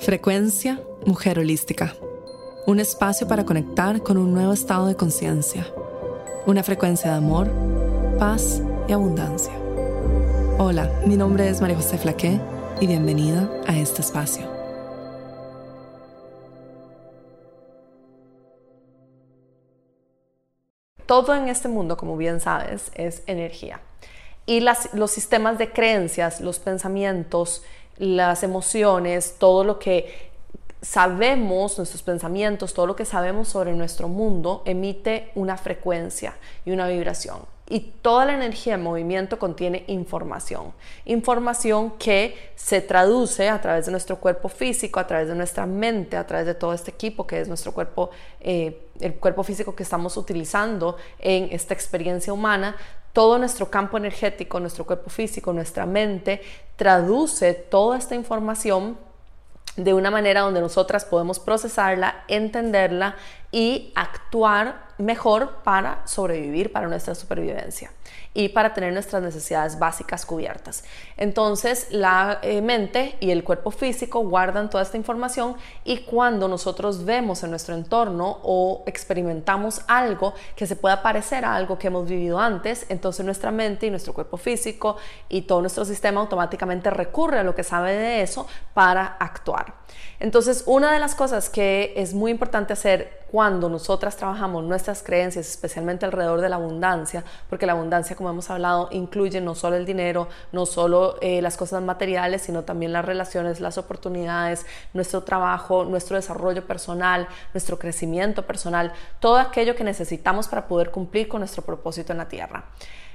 Frecuencia Mujer Holística. Un espacio para conectar con un nuevo estado de conciencia. Una frecuencia de amor, paz y abundancia. Hola, mi nombre es María José Flaqué y bienvenida a este espacio. Todo en este mundo, como bien sabes, es energía. Y los sistemas de creencias, los pensamientos, las emociones, todo lo que sabemos, nuestros pensamientos, todo lo que sabemos sobre nuestro mundo emite una frecuencia y una vibración. Y toda la energía en movimiento contiene información. Información que se traduce a través de nuestro cuerpo físico, a través de nuestra mente, a través de todo este equipo que es nuestro cuerpo, eh, el cuerpo físico que estamos utilizando en esta experiencia humana. Todo nuestro campo energético, nuestro cuerpo físico, nuestra mente, traduce toda esta información de una manera donde nosotras podemos procesarla, entenderla y actuar mejor para sobrevivir, para nuestra supervivencia y para tener nuestras necesidades básicas cubiertas. Entonces, la eh, mente y el cuerpo físico guardan toda esta información y cuando nosotros vemos en nuestro entorno o experimentamos algo que se pueda parecer a algo que hemos vivido antes, entonces nuestra mente y nuestro cuerpo físico y todo nuestro sistema automáticamente recurre a lo que sabe de eso para actuar. Entonces, una de las cosas que es muy importante hacer cuando nosotras trabajamos nuestras creencias, especialmente alrededor de la abundancia, porque la abundancia, como hemos hablado, incluye no solo el dinero, no solo eh, las cosas materiales, sino también las relaciones, las oportunidades, nuestro trabajo, nuestro desarrollo personal, nuestro crecimiento personal, todo aquello que necesitamos para poder cumplir con nuestro propósito en la tierra.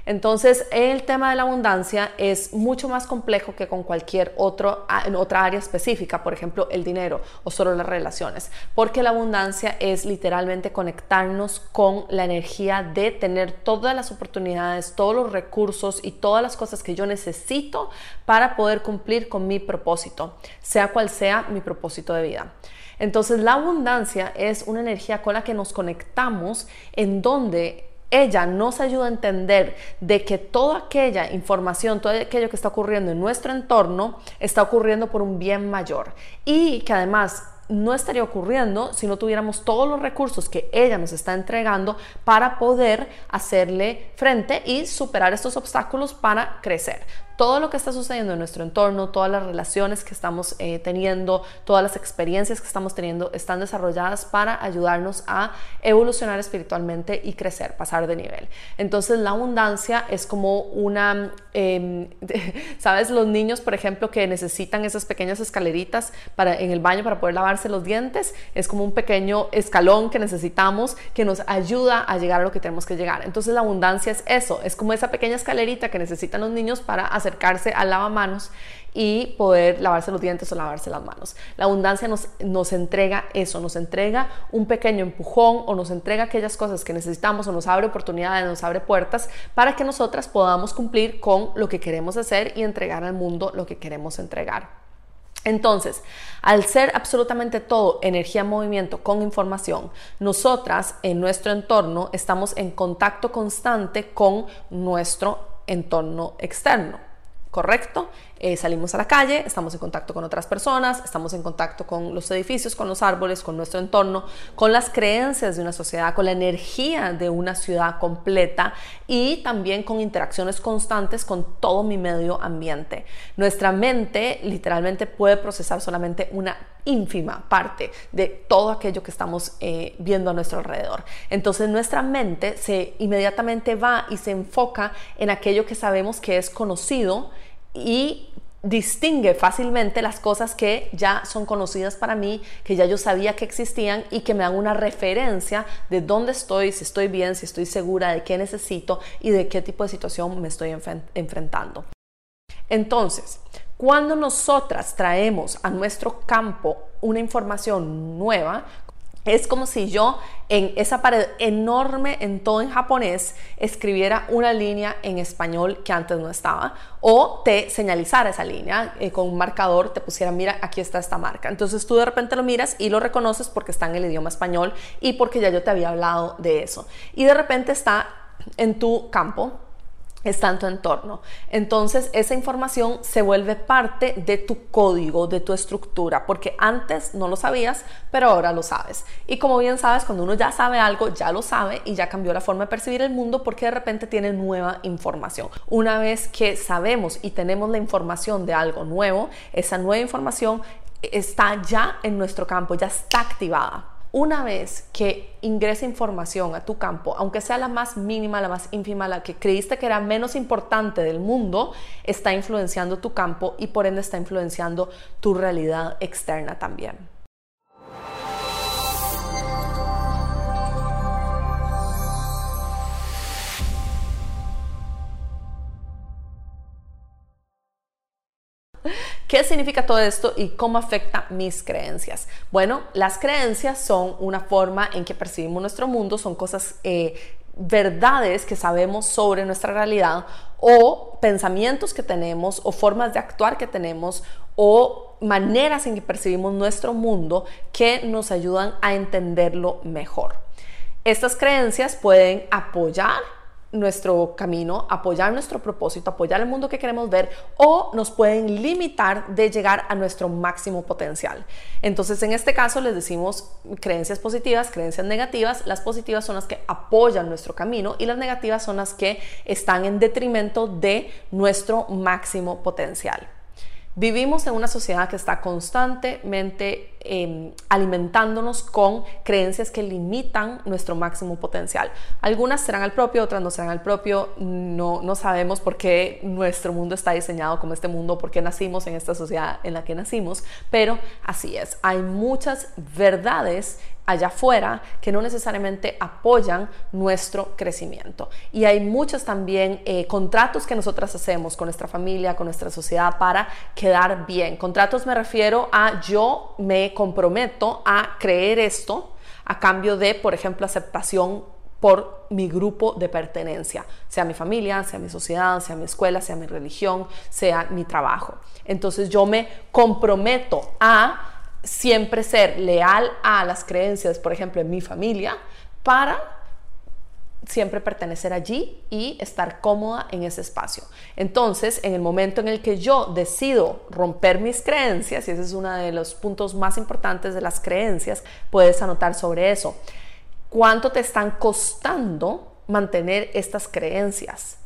Entonces, el tema de la abundancia es mucho más complejo que con cualquier otro, en otra área específica, por ejemplo, el dinero o solo las relaciones, porque la abundancia es literalmente conectarnos con la energía de tener todas las oportunidades, todos los recursos y todas las cosas que yo necesito para poder cumplir con mi propósito, sea cual sea mi propósito de vida. Entonces, la abundancia es una energía con la que nos conectamos en donde ella nos ayuda a entender de que toda aquella información, todo aquello que está ocurriendo en nuestro entorno está ocurriendo por un bien mayor. Y que además no estaría ocurriendo si no tuviéramos todos los recursos que ella nos está entregando para poder hacerle frente y superar estos obstáculos para crecer todo lo que está sucediendo en nuestro entorno, todas las relaciones que estamos eh, teniendo, todas las experiencias que estamos teniendo están desarrolladas para ayudarnos a evolucionar espiritualmente y crecer, pasar de nivel. Entonces la abundancia es como una, em, ¿sabes? Los niños, por ejemplo, que necesitan esas pequeñas escaleritas para, en el baño para poder lavarse los dientes, es como un pequeño escalón que necesitamos que nos ayuda a llegar a lo que tenemos que llegar. Entonces la abundancia es eso, es como esa pequeña escalerita que necesitan los niños para hacer acercarse al lavamanos y poder lavarse los dientes o lavarse las manos. La abundancia nos, nos entrega eso, nos entrega un pequeño empujón o nos entrega aquellas cosas que necesitamos o nos abre oportunidades, nos abre puertas para que nosotras podamos cumplir con lo que queremos hacer y entregar al mundo lo que queremos entregar. Entonces, al ser absolutamente todo energía movimiento con información, nosotras en nuestro entorno estamos en contacto constante con nuestro entorno externo. ¿Correcto? Eh, salimos a la calle, estamos en contacto con otras personas, estamos en contacto con los edificios, con los árboles, con nuestro entorno, con las creencias de una sociedad, con la energía de una ciudad completa y también con interacciones constantes con todo mi medio ambiente. Nuestra mente literalmente puede procesar solamente una ínfima parte de todo aquello que estamos eh, viendo a nuestro alrededor. Entonces nuestra mente se inmediatamente va y se enfoca en aquello que sabemos que es conocido y distingue fácilmente las cosas que ya son conocidas para mí, que ya yo sabía que existían y que me dan una referencia de dónde estoy, si estoy bien, si estoy segura, de qué necesito y de qué tipo de situación me estoy enfrentando. Entonces, cuando nosotras traemos a nuestro campo una información nueva, es como si yo en esa pared enorme en todo en japonés escribiera una línea en español que antes no estaba o te señalizara esa línea eh, con un marcador, te pusiera, mira, aquí está esta marca. Entonces tú de repente lo miras y lo reconoces porque está en el idioma español y porque ya yo te había hablado de eso. Y de repente está en tu campo está en tu entorno. Entonces esa información se vuelve parte de tu código, de tu estructura, porque antes no lo sabías, pero ahora lo sabes. Y como bien sabes, cuando uno ya sabe algo, ya lo sabe y ya cambió la forma de percibir el mundo porque de repente tiene nueva información. Una vez que sabemos y tenemos la información de algo nuevo, esa nueva información está ya en nuestro campo, ya está activada una vez que ingresa información a tu campo, aunque sea la más mínima, la más ínfima, la que creíste que era menos importante del mundo, está influenciando tu campo y por ende está influenciando tu realidad externa también. ¿Qué significa todo esto y cómo afecta mis creencias? Bueno, las creencias son una forma en que percibimos nuestro mundo, son cosas, eh, verdades que sabemos sobre nuestra realidad o pensamientos que tenemos o formas de actuar que tenemos o maneras en que percibimos nuestro mundo que nos ayudan a entenderlo mejor. Estas creencias pueden apoyar nuestro camino, apoyar nuestro propósito, apoyar el mundo que queremos ver o nos pueden limitar de llegar a nuestro máximo potencial. Entonces, en este caso les decimos creencias positivas, creencias negativas. Las positivas son las que apoyan nuestro camino y las negativas son las que están en detrimento de nuestro máximo potencial. Vivimos en una sociedad que está constantemente em, alimentándonos con creencias que limitan nuestro máximo potencial. Algunas serán al propio, otras no serán al propio. No, no sabemos por qué nuestro mundo está diseñado como este mundo, por qué nacimos en esta sociedad en la que nacimos, pero así es. Hay muchas verdades allá afuera que no necesariamente apoyan nuestro crecimiento. Y hay muchos también eh, contratos que nosotras hacemos con nuestra familia, con nuestra sociedad para quedar bien. Contratos me refiero a yo me comprometo a creer esto a cambio de, por ejemplo, aceptación por mi grupo de pertenencia, sea mi familia, sea mi sociedad, sea mi escuela, sea mi religión, sea mi trabajo. Entonces yo me comprometo a siempre ser leal a las creencias, por ejemplo, en mi familia, para siempre pertenecer allí y estar cómoda en ese espacio. Entonces, en el momento en el que yo decido romper mis creencias, y ese es uno de los puntos más importantes de las creencias, puedes anotar sobre eso. ¿Cuánto te están costando mantener estas creencias?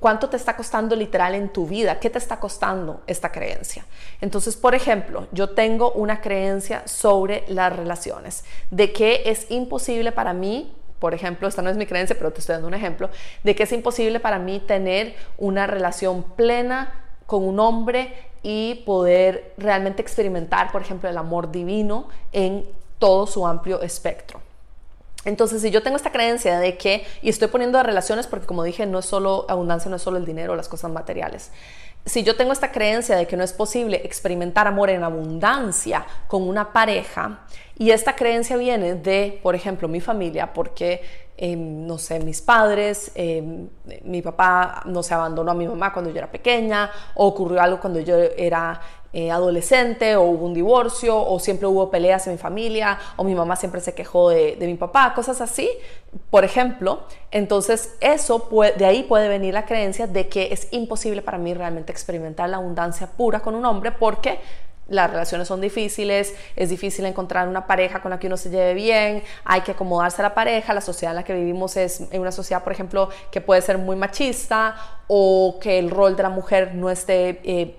¿Cuánto te está costando literal en tu vida? ¿Qué te está costando esta creencia? Entonces, por ejemplo, yo tengo una creencia sobre las relaciones, de que es imposible para mí por ejemplo, esta no es mi creencia, pero te estoy dando un ejemplo, de que es imposible para mí tener una relación plena con un hombre y poder realmente experimentar, por ejemplo, el amor divino en todo su amplio espectro. Entonces, si yo tengo esta creencia de que, y estoy poniendo de relaciones porque como dije, no es solo abundancia, no es solo el dinero, las cosas materiales. Si yo tengo esta creencia de que no es posible experimentar amor en abundancia con una pareja, y esta creencia viene de, por ejemplo, mi familia, porque, em, no sé, mis padres, em, mi papá no se abandonó a mi mamá cuando yo era pequeña, o ocurrió algo cuando yo era eh, adolescente, o hubo un divorcio, o siempre hubo peleas en mi familia, o mi mamá siempre se quejó de, mi papá, cosas así, por ejemplo. Entonces, eso de ahí puede venir la creencia de que es imposible para mí realmente experimentar la abundancia pura con un hombre porque las relaciones son difíciles, es difícil encontrar una pareja con la que uno se lleve bien, hay que acomodarse a la pareja, la sociedad en la que vivimos es una sociedad, por ejemplo, que puede ser muy machista o que el rol de la mujer no esté... Eh,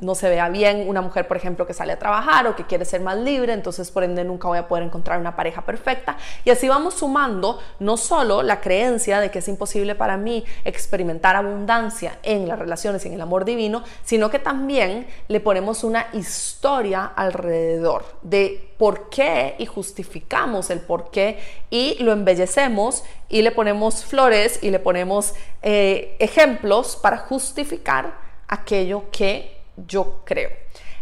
no se vea bien una mujer, por ejemplo, que sale a trabajar o que quiere ser más libre, entonces por ende nunca voy a poder encontrar una pareja perfecta. Y así vamos sumando no solo la creencia de que es imposible para mí experimentar abundancia en las relaciones y en el amor divino, sino que también le ponemos una historia alrededor de por qué y justificamos el por qué y lo embellecemos y le ponemos flores y le ponemos eh, ejemplos para justificar aquello que yo creo.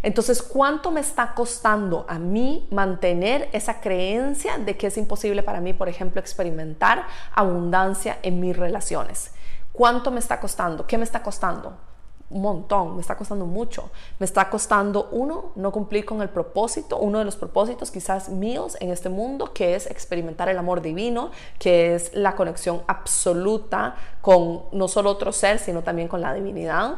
Entonces, ¿cuánto me está costando a mí mantener esa creencia de que es imposible para mí, por ejemplo, experimentar abundancia en mis relaciones? ¿Cuánto me está costando? ¿Qué me está costando? un montón, me está costando mucho. Me está costando, uno, no cumplir con el propósito, uno de los propósitos quizás míos en este mundo, que es experimentar el amor divino, que es la conexión absoluta con no solo otro ser, sino también con la divinidad.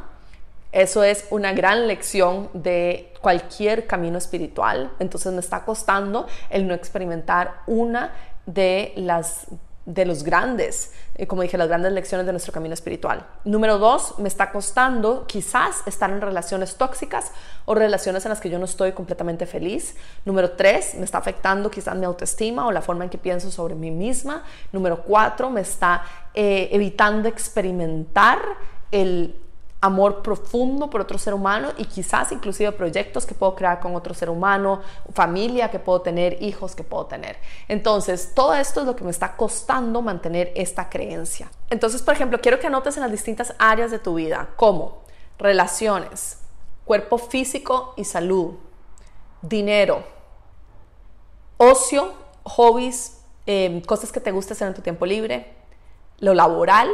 Eso es una gran lección de cualquier camino espiritual. Entonces me está costando el no experimentar una de las de los grandes, eh, como dije, las grandes lecciones de nuestro camino espiritual. Número dos, me está costando quizás estar en relaciones tóxicas o relaciones en las que yo no estoy completamente feliz. Número tres, me está afectando quizás mi autoestima o la forma en que pienso sobre mí misma. Número cuatro, me está eh, evitando experimentar el amor profundo por otro ser humano y quizás inclusive proyectos que puedo crear con otro ser humano, familia que puedo tener, hijos que puedo tener. Entonces, todo esto es lo que me está costando mantener esta creencia. Entonces, por ejemplo, quiero que anotes en las distintas áreas de tu vida, como relaciones, cuerpo físico y salud, dinero, ocio, hobbies, eh, cosas que te gusta hacer en tu tiempo libre, lo laboral,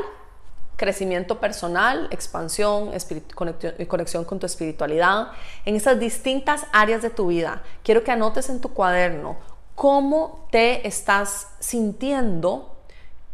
crecimiento personal, expansión, conexión con tu espiritualidad, en esas distintas áreas de tu vida. Quiero que anotes en tu cuaderno cómo te estás sintiendo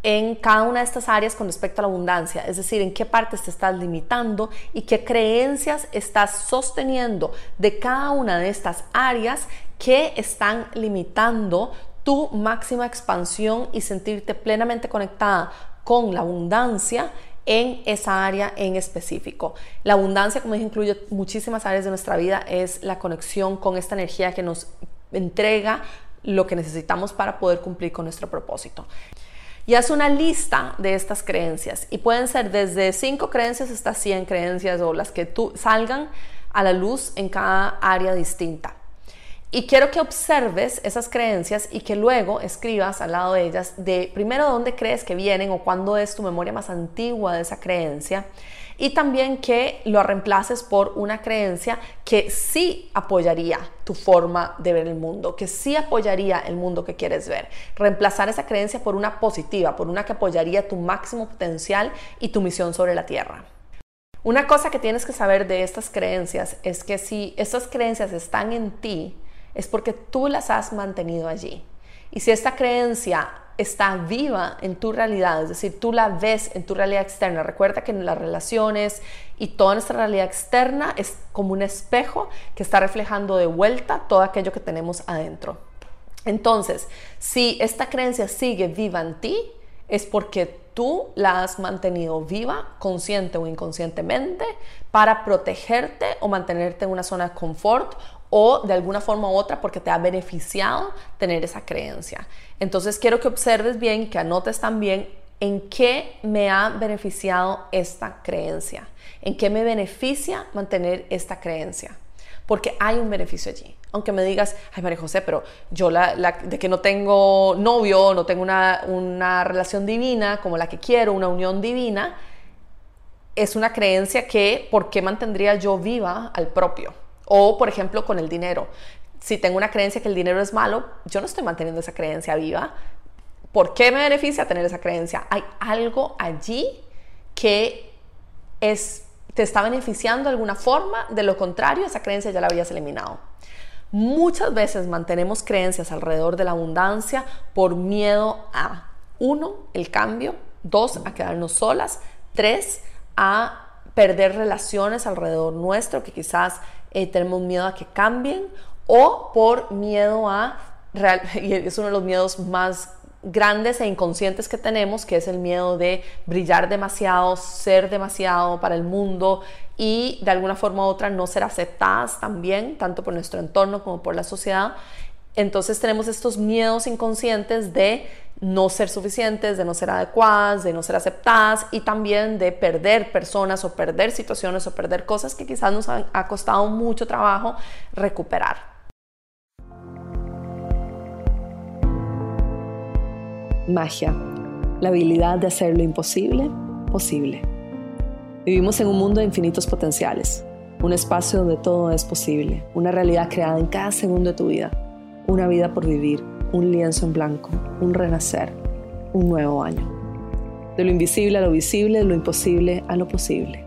en cada una de estas áreas con respecto a la abundancia, es decir, en qué partes te estás limitando y qué creencias estás sosteniendo de cada una de estas áreas que están limitando tu máxima expansión y sentirte plenamente conectada con la abundancia en esa área en específico. La abundancia, como dije, incluye muchísimas áreas de nuestra vida, es la conexión con esta energía que nos entrega lo que necesitamos para poder cumplir con nuestro propósito. Y haz una lista de estas creencias y pueden ser desde 5 creencias hasta 100 creencias o las que tú salgan a la luz en cada área distinta. Y quiero que observes esas creencias y que luego escribas al lado de ellas de primero dónde crees que vienen o cuándo es tu memoria más antigua de esa creencia y también que lo reemplaces por una creencia que sí apoyaría tu forma de ver el mundo, que sí apoyaría el mundo que quieres ver. Reemplazar esa creencia por una positiva, por una que apoyaría tu máximo potencial y tu misión sobre la tierra. Una cosa que tienes que saber de estas creencias es que si estas creencias están en ti, es porque tú las has mantenido allí. Y si esta creencia está viva en tu realidad, es decir, tú la ves en tu realidad externa. Recuerda que en las relaciones y toda nuestra realidad externa es como un espejo que está reflejando de vuelta todo aquello que tenemos adentro. Entonces, si esta creencia sigue viva en ti, es porque tú la has mantenido viva, consciente o inconscientemente, para protegerte o mantenerte en una zona de confort o de alguna forma u otra porque te ha beneficiado tener esa creencia. Entonces quiero que observes bien, que anotes también en qué me ha beneficiado esta creencia, en qué me beneficia mantener esta creencia, porque hay un beneficio allí. Aunque me digas, ay María José, pero yo de que no tengo novio, no tengo una, una relación divina como la que quiero, una unión divina, es una creencia que, ¿por qué mantendría yo viva al propio? O, por ejemplo, con el dinero. Si tengo una creencia que el dinero es malo, yo no estoy manteniendo esa creencia viva. ¿Por qué me beneficia tener esa creencia? Hay algo allí que es, te está beneficiando de alguna forma, de lo contrario, esa creencia ya la habrías eliminado. Muchas veces mantenemos creencias alrededor de la abundancia por miedo a, uno, el cambio, dos, a quedarnos solas, tres, a perder relaciones alrededor nuestro que quizás eh, tenemos miedo a que cambien o por miedo a, y es uno de los miedos más grandes e inconscientes que tenemos, que es el miedo de brillar demasiado, ser demasiado para el mundo y de alguna forma u otra no ser aceptadas también, tanto por nuestro entorno como por la sociedad. Entonces tenemos estos miedos inconscientes de no ser suficientes, de no ser adecuadas, de no ser aceptadas y también de perder personas o perder situaciones o perder cosas que quizás nos han, ha costado mucho trabajo recuperar. Magia, la habilidad de hacer lo imposible posible. Vivimos en un mundo de infinitos potenciales, un espacio donde todo es posible, una realidad creada en cada segundo de tu vida, una vida por vivir un lienzo en blanco, un renacer, un nuevo año. De lo invisible a lo visible, de lo imposible a lo posible.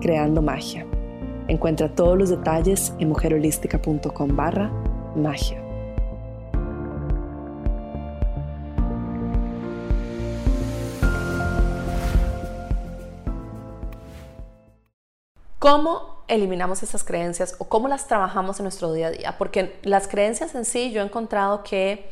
creando magia. Encuentra todos los detalles en mujerholística.com barra magia. ¿Cómo eliminamos esas creencias o cómo las trabajamos en nuestro día a día? Porque las creencias en sí yo he encontrado que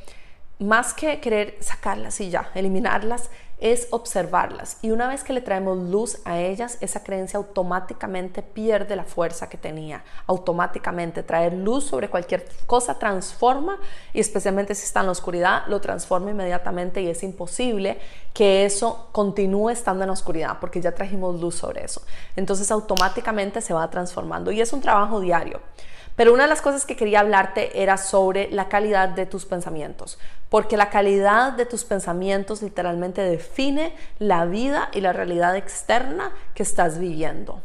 más que querer sacarlas y ya, eliminarlas, es observarlas. Y una vez que le traemos luz a ellas, esa creencia automáticamente pierde la fuerza que tenía. Automáticamente traer luz sobre cualquier cosa transforma y especialmente si está en la oscuridad, lo transforma inmediatamente y es imposible que eso continúe estando en la oscuridad porque ya trajimos luz sobre eso. Entonces automáticamente se va transformando y es un trabajo diario. Pero una de las cosas que quería hablarte era sobre la calidad de tus pensamientos, porque la calidad de tus pensamientos literalmente define la vida y la realidad externa que estás viviendo.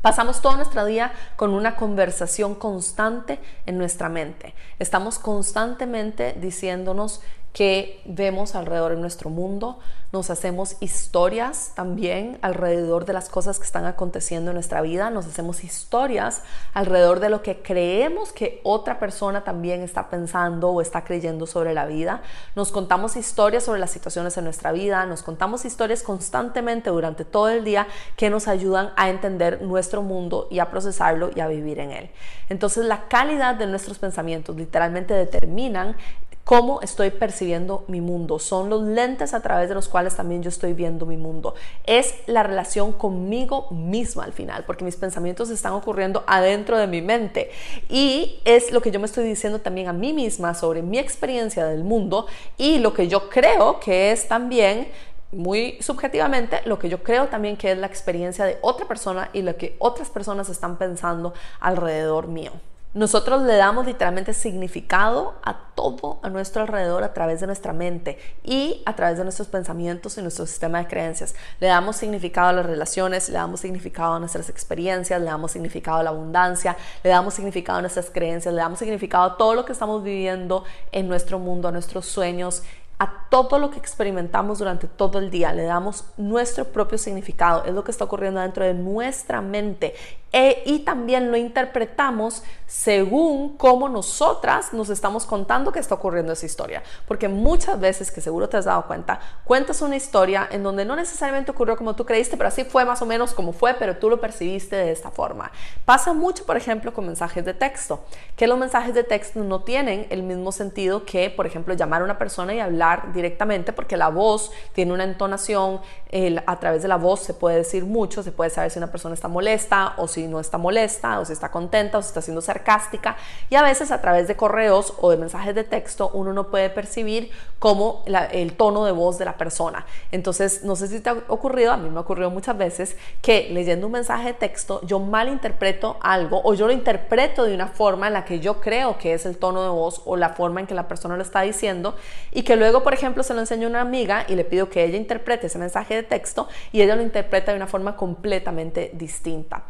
Pasamos todo nuestro día con una conversación constante en nuestra mente. Estamos constantemente diciéndonos que vemos alrededor de nuestro mundo, nos hacemos historias también alrededor de las cosas que están aconteciendo en nuestra vida, nos hacemos historias alrededor de lo que creemos que otra persona también está pensando o está creyendo sobre la vida, nos contamos historias sobre las situaciones en nuestra vida, nos contamos historias constantemente durante todo el día que nos ayudan a entender nuestro mundo y a procesarlo y a vivir en él. Entonces la calidad de nuestros pensamientos literalmente determinan cómo estoy percibiendo mi mundo. Son los lentes a través de los cuales también yo estoy viendo mi mundo. Es la relación conmigo misma al final, porque mis pensamientos están ocurriendo adentro de mi mente. Y es lo que yo me estoy diciendo también a mí misma sobre mi experiencia del mundo y lo que yo creo que es también muy subjetivamente lo que yo creo también que es la experiencia de otra persona y lo que otras personas están pensando alrededor mío. Nosotros le damos literalmente significado a todo a nuestro alrededor a través de nuestra mente y a través de nuestros pensamientos y nuestro sistema de creencias. Le damos significado a las relaciones, le damos significado a nuestras experiencias, le damos significado a la abundancia, le damos significado a nuestras creencias, le damos significado a todo lo que estamos viviendo en nuestro mundo, a nuestros sueños a todo lo que experimentamos durante todo el día, le damos nuestro propio significado, es lo que está ocurriendo dentro de nuestra mente e, y también lo interpretamos según cómo nosotras nos estamos contando que está ocurriendo esa historia. Porque muchas veces, que seguro te has dado cuenta, cuentas una historia en donde no necesariamente ocurrió como tú creíste, pero así fue más o menos como fue, pero tú lo percibiste de esta forma. Pasa mucho, por ejemplo, con mensajes de texto, que los mensajes de texto no tienen el mismo sentido que, por ejemplo, llamar a una persona y hablar directamente, porque la voz tiene una entonación, a través de la voz se puede decir mucho, se puede saber si una persona está molesta o si si no está molesta o si está contenta o si está siendo sarcástica y a veces a través de correos o de mensajes de texto uno no puede percibir como el tono de voz de la persona. Entonces, no sé si te ha ocurrido, a mí me ha ocurrido muchas veces que leyendo un mensaje de texto yo malinterpreto algo o yo lo interpreto de una forma en la que yo creo que es el tono de voz o la forma en que la persona lo está diciendo y que luego, por ejemplo, se lo enseño a una amiga y le pido que ella interprete ese mensaje de texto y ella lo interpreta de una forma completamente distinta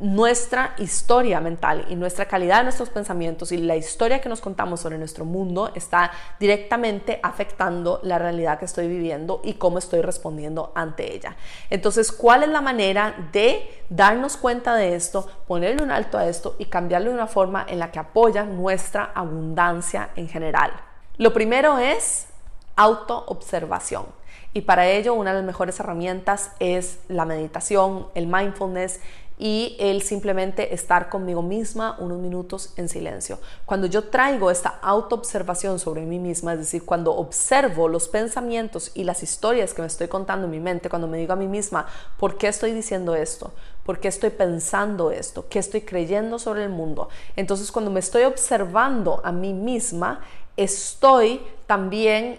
nuestra historia mental y nuestra calidad de nuestros pensamientos y la historia que nos contamos sobre nuestro mundo está directamente afectando la realidad que estoy viviendo y cómo estoy respondiendo ante ella. Entonces, ¿cuál es la manera de darnos cuenta de esto, ponerle un alto a esto y cambiarlo de una forma en la que apoya nuestra abundancia en general? Lo primero es autoobservación. Y para ello una de las mejores herramientas es la meditación, el mindfulness y el simplemente estar conmigo misma unos minutos en silencio. Cuando yo traigo esta autoobservación sobre mí misma, es decir, cuando observo los pensamientos y las historias que me estoy contando en mi mente, cuando me digo a mí misma, ¿por qué estoy diciendo esto? ¿Por qué estoy pensando esto? ¿Qué estoy creyendo sobre el mundo? Entonces, cuando me estoy observando a mí misma, estoy también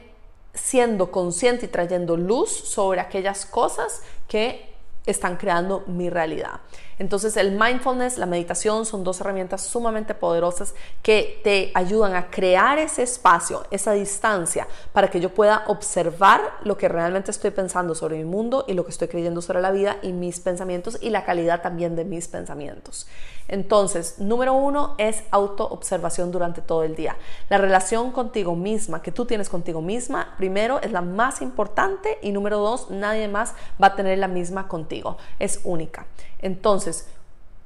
siendo consciente y trayendo luz sobre aquellas cosas que están creando mi realidad. Entonces el mindfulness, la meditación son dos herramientas sumamente poderosas que te ayudan a crear ese espacio, esa distancia, para que yo pueda observar lo que realmente estoy pensando sobre mi mundo y lo que estoy creyendo sobre la vida y mis pensamientos y la calidad también de mis pensamientos. Entonces, número uno es autoobservación durante todo el día. La relación contigo misma, que tú tienes contigo misma, primero es la más importante y número dos, nadie más va a tener la misma contigo. Es única. Entonces,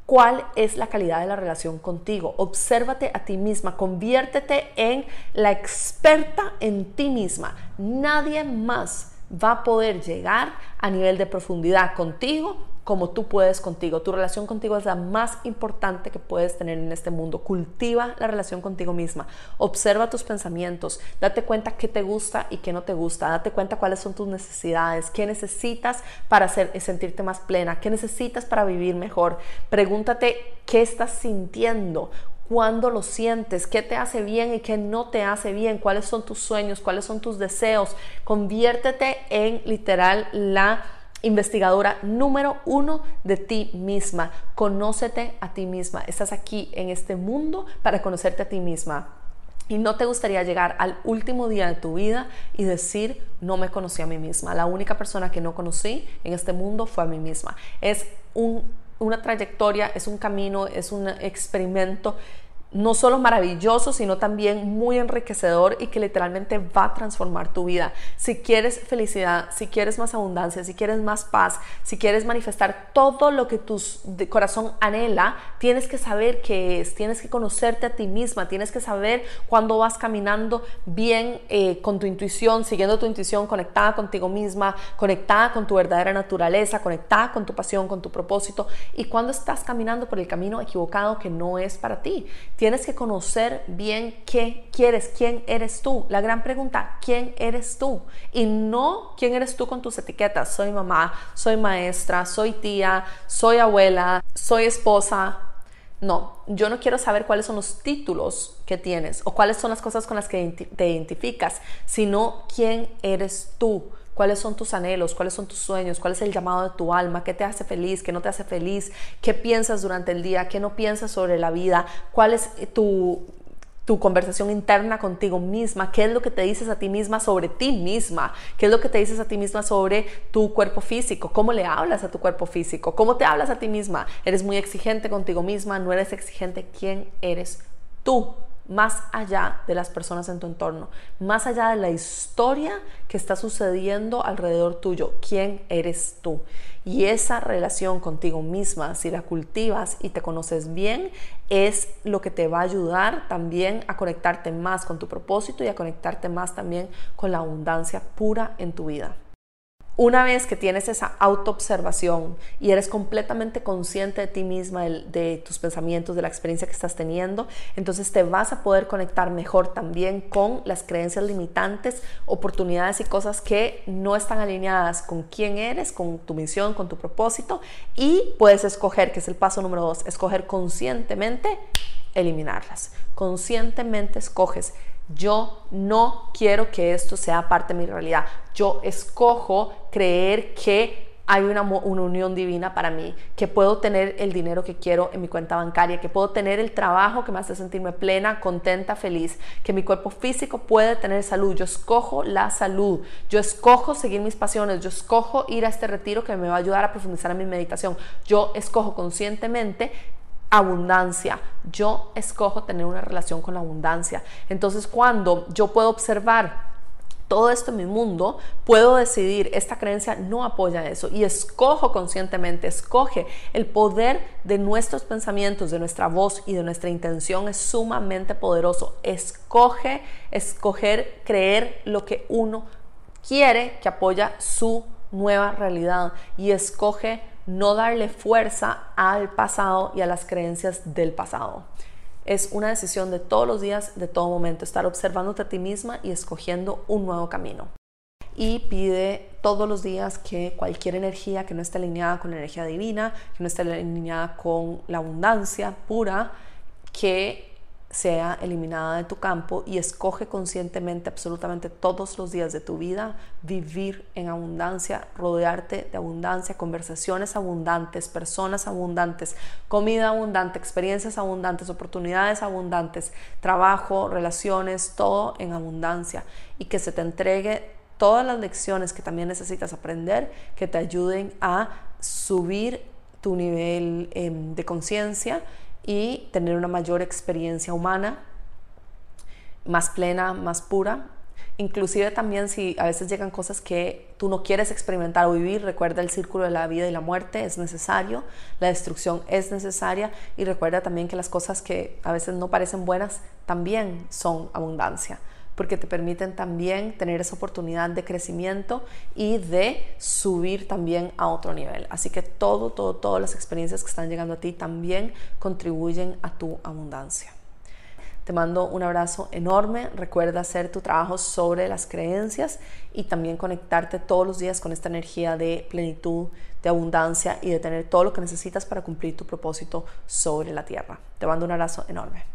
¿Cuál es la calidad de la relación contigo? Obsérvate a ti misma, conviértete en la experta en ti misma. Nadie más va a poder llegar a nivel de profundidad contigo como tú puedes contigo. Tu relación contigo es la más importante que puedes tener en este mundo. Cultiva la relación contigo misma. Observa tus pensamientos. Date cuenta qué te gusta y qué no te gusta. Date cuenta cuáles son tus necesidades. ¿Qué necesitas para sentirte más plena? ¿Qué necesitas para vivir mejor? Pregúntate qué estás sintiendo cuándo lo sientes, qué te hace bien y qué no te hace bien, cuáles son tus sueños, cuáles son tus deseos. Conviértete en literal la investigadora número uno de ti misma. Conócete a ti misma. Estás aquí en este mundo para conocerte a ti misma. Y no te gustaría llegar al último día de tu vida y decir, no me conocí a mí misma. La única persona que no conocí en este mundo fue a mí misma. Es una trayectoria, es un camino, es un experimento no solo maravilloso, sino también muy enriquecedor y que literalmente va a transformar tu vida. Si quieres felicidad, si quieres más abundancia, si quieres más paz, si quieres manifestar todo lo que tu corazón anhela, tienes que saber qué es, tienes que conocerte a ti misma, tienes que saber cuándo vas caminando bien eh, con tu intuición, siguiendo tu intuición, conectada contigo misma, conectada con tu verdadera naturaleza, conectada con tu pasión, con tu propósito, y cuando estás caminando por el camino equivocado que no es para ti. Tienes que conocer bien qué quieres, quién eres tú. La gran pregunta, ¿quién eres tú? Y no quién eres tú con tus etiquetas. Soy mamá, soy maestra, soy tía, soy abuela, soy esposa. No, yo no quiero saber cuáles son los títulos que tienes o cuáles son las cosas con las que te identificas, sino quién eres tú cuáles son tus anhelos, cuáles son tus sueños, cuál es el llamado de tu alma, qué te hace feliz, qué no te hace feliz, qué piensas durante el día, qué no piensas sobre la vida, cuál es tu tu conversación interna contigo misma, qué es lo que te dices a ti misma sobre ti misma, qué es lo que te dices a ti misma sobre tu cuerpo físico, cómo le hablas a tu cuerpo físico, cómo te hablas a ti misma, eres muy exigente contigo misma, no eres exigente, ¿quién eres tú? Más allá de las personas en tu entorno, más allá de la historia que está sucediendo alrededor tuyo, quién eres tú. Y esa relación contigo misma, si la cultivas y te conoces bien, es lo que te va a ayudar también a conectarte más con tu propósito y a conectarte más también con la abundancia pura en tu vida. Una vez que tienes esa autoobservación y eres completamente consciente de ti misma, de, tus pensamientos, de la experiencia que estás teniendo, entonces te vas a poder conectar mejor también con las creencias limitantes, oportunidades y cosas que no están alineadas con quién eres, con tu misión, con tu propósito y puedes escoger, que es el paso número dos, escoger conscientemente eliminarlas. Conscientemente escoges yo no quiero que esto sea parte de mi realidad. Yo escojo creer que hay una, unión divina para mí, que puedo tener el dinero que quiero en mi cuenta bancaria, que puedo tener el trabajo que me hace sentirme plena, contenta, feliz, que mi cuerpo físico puede tener salud. Yo escojo la salud, yo escojo seguir mis pasiones, yo escojo ir a este retiro que me va a ayudar a profundizar en mi meditación. Yo escojo conscientemente abundancia. Yo escojo tener una relación con la abundancia. Entonces cuando yo puedo observar todo esto en mi mundo, puedo decidir, esta creencia no apoya eso y escojo conscientemente, escoge el poder de nuestros pensamientos, de nuestra voz y de nuestra intención es sumamente poderoso. Escoge, escoger, creer lo que uno quiere que apoya su nueva realidad y escoge no darle fuerza al pasado y a las creencias del pasado. Es una decisión de todos los días, de todo momento, estar observándote a ti misma y escogiendo un nuevo camino. Y pide todos los días que cualquier energía que no esté alineada con la energía divina, que no esté alineada con la abundancia pura, que sea eliminada de tu campo y escoge conscientemente absolutamente todos los días de tu vida vivir en abundancia, rodearte de abundancia, conversaciones abundantes, personas abundantes, comida abundante, experiencias abundantes, oportunidades abundantes, trabajo, relaciones, todo en abundancia. Y que se te entregue todas las lecciones que también necesitas aprender que te ayuden a subir tu nivel em, de conciencia y tener una mayor experiencia humana, más plena, más pura. Inclusive también si a veces llegan cosas que tú no quieres experimentar o vivir, recuerda el círculo de la vida y la muerte es necesario, la destrucción es necesaria y recuerda también que las cosas que a veces no parecen buenas también son abundancia porque te permiten también tener esa oportunidad de crecimiento y de subir también a otro nivel. Así que todo, todo, todas las experiencias que están llegando a ti también contribuyen a tu abundancia. Te mando un abrazo enorme. Recuerda hacer tu trabajo sobre las creencias y también conectarte todos los días con esta energía de plenitud, de abundancia y de tener todo lo que necesitas para cumplir tu propósito sobre la tierra. Te mando un abrazo enorme.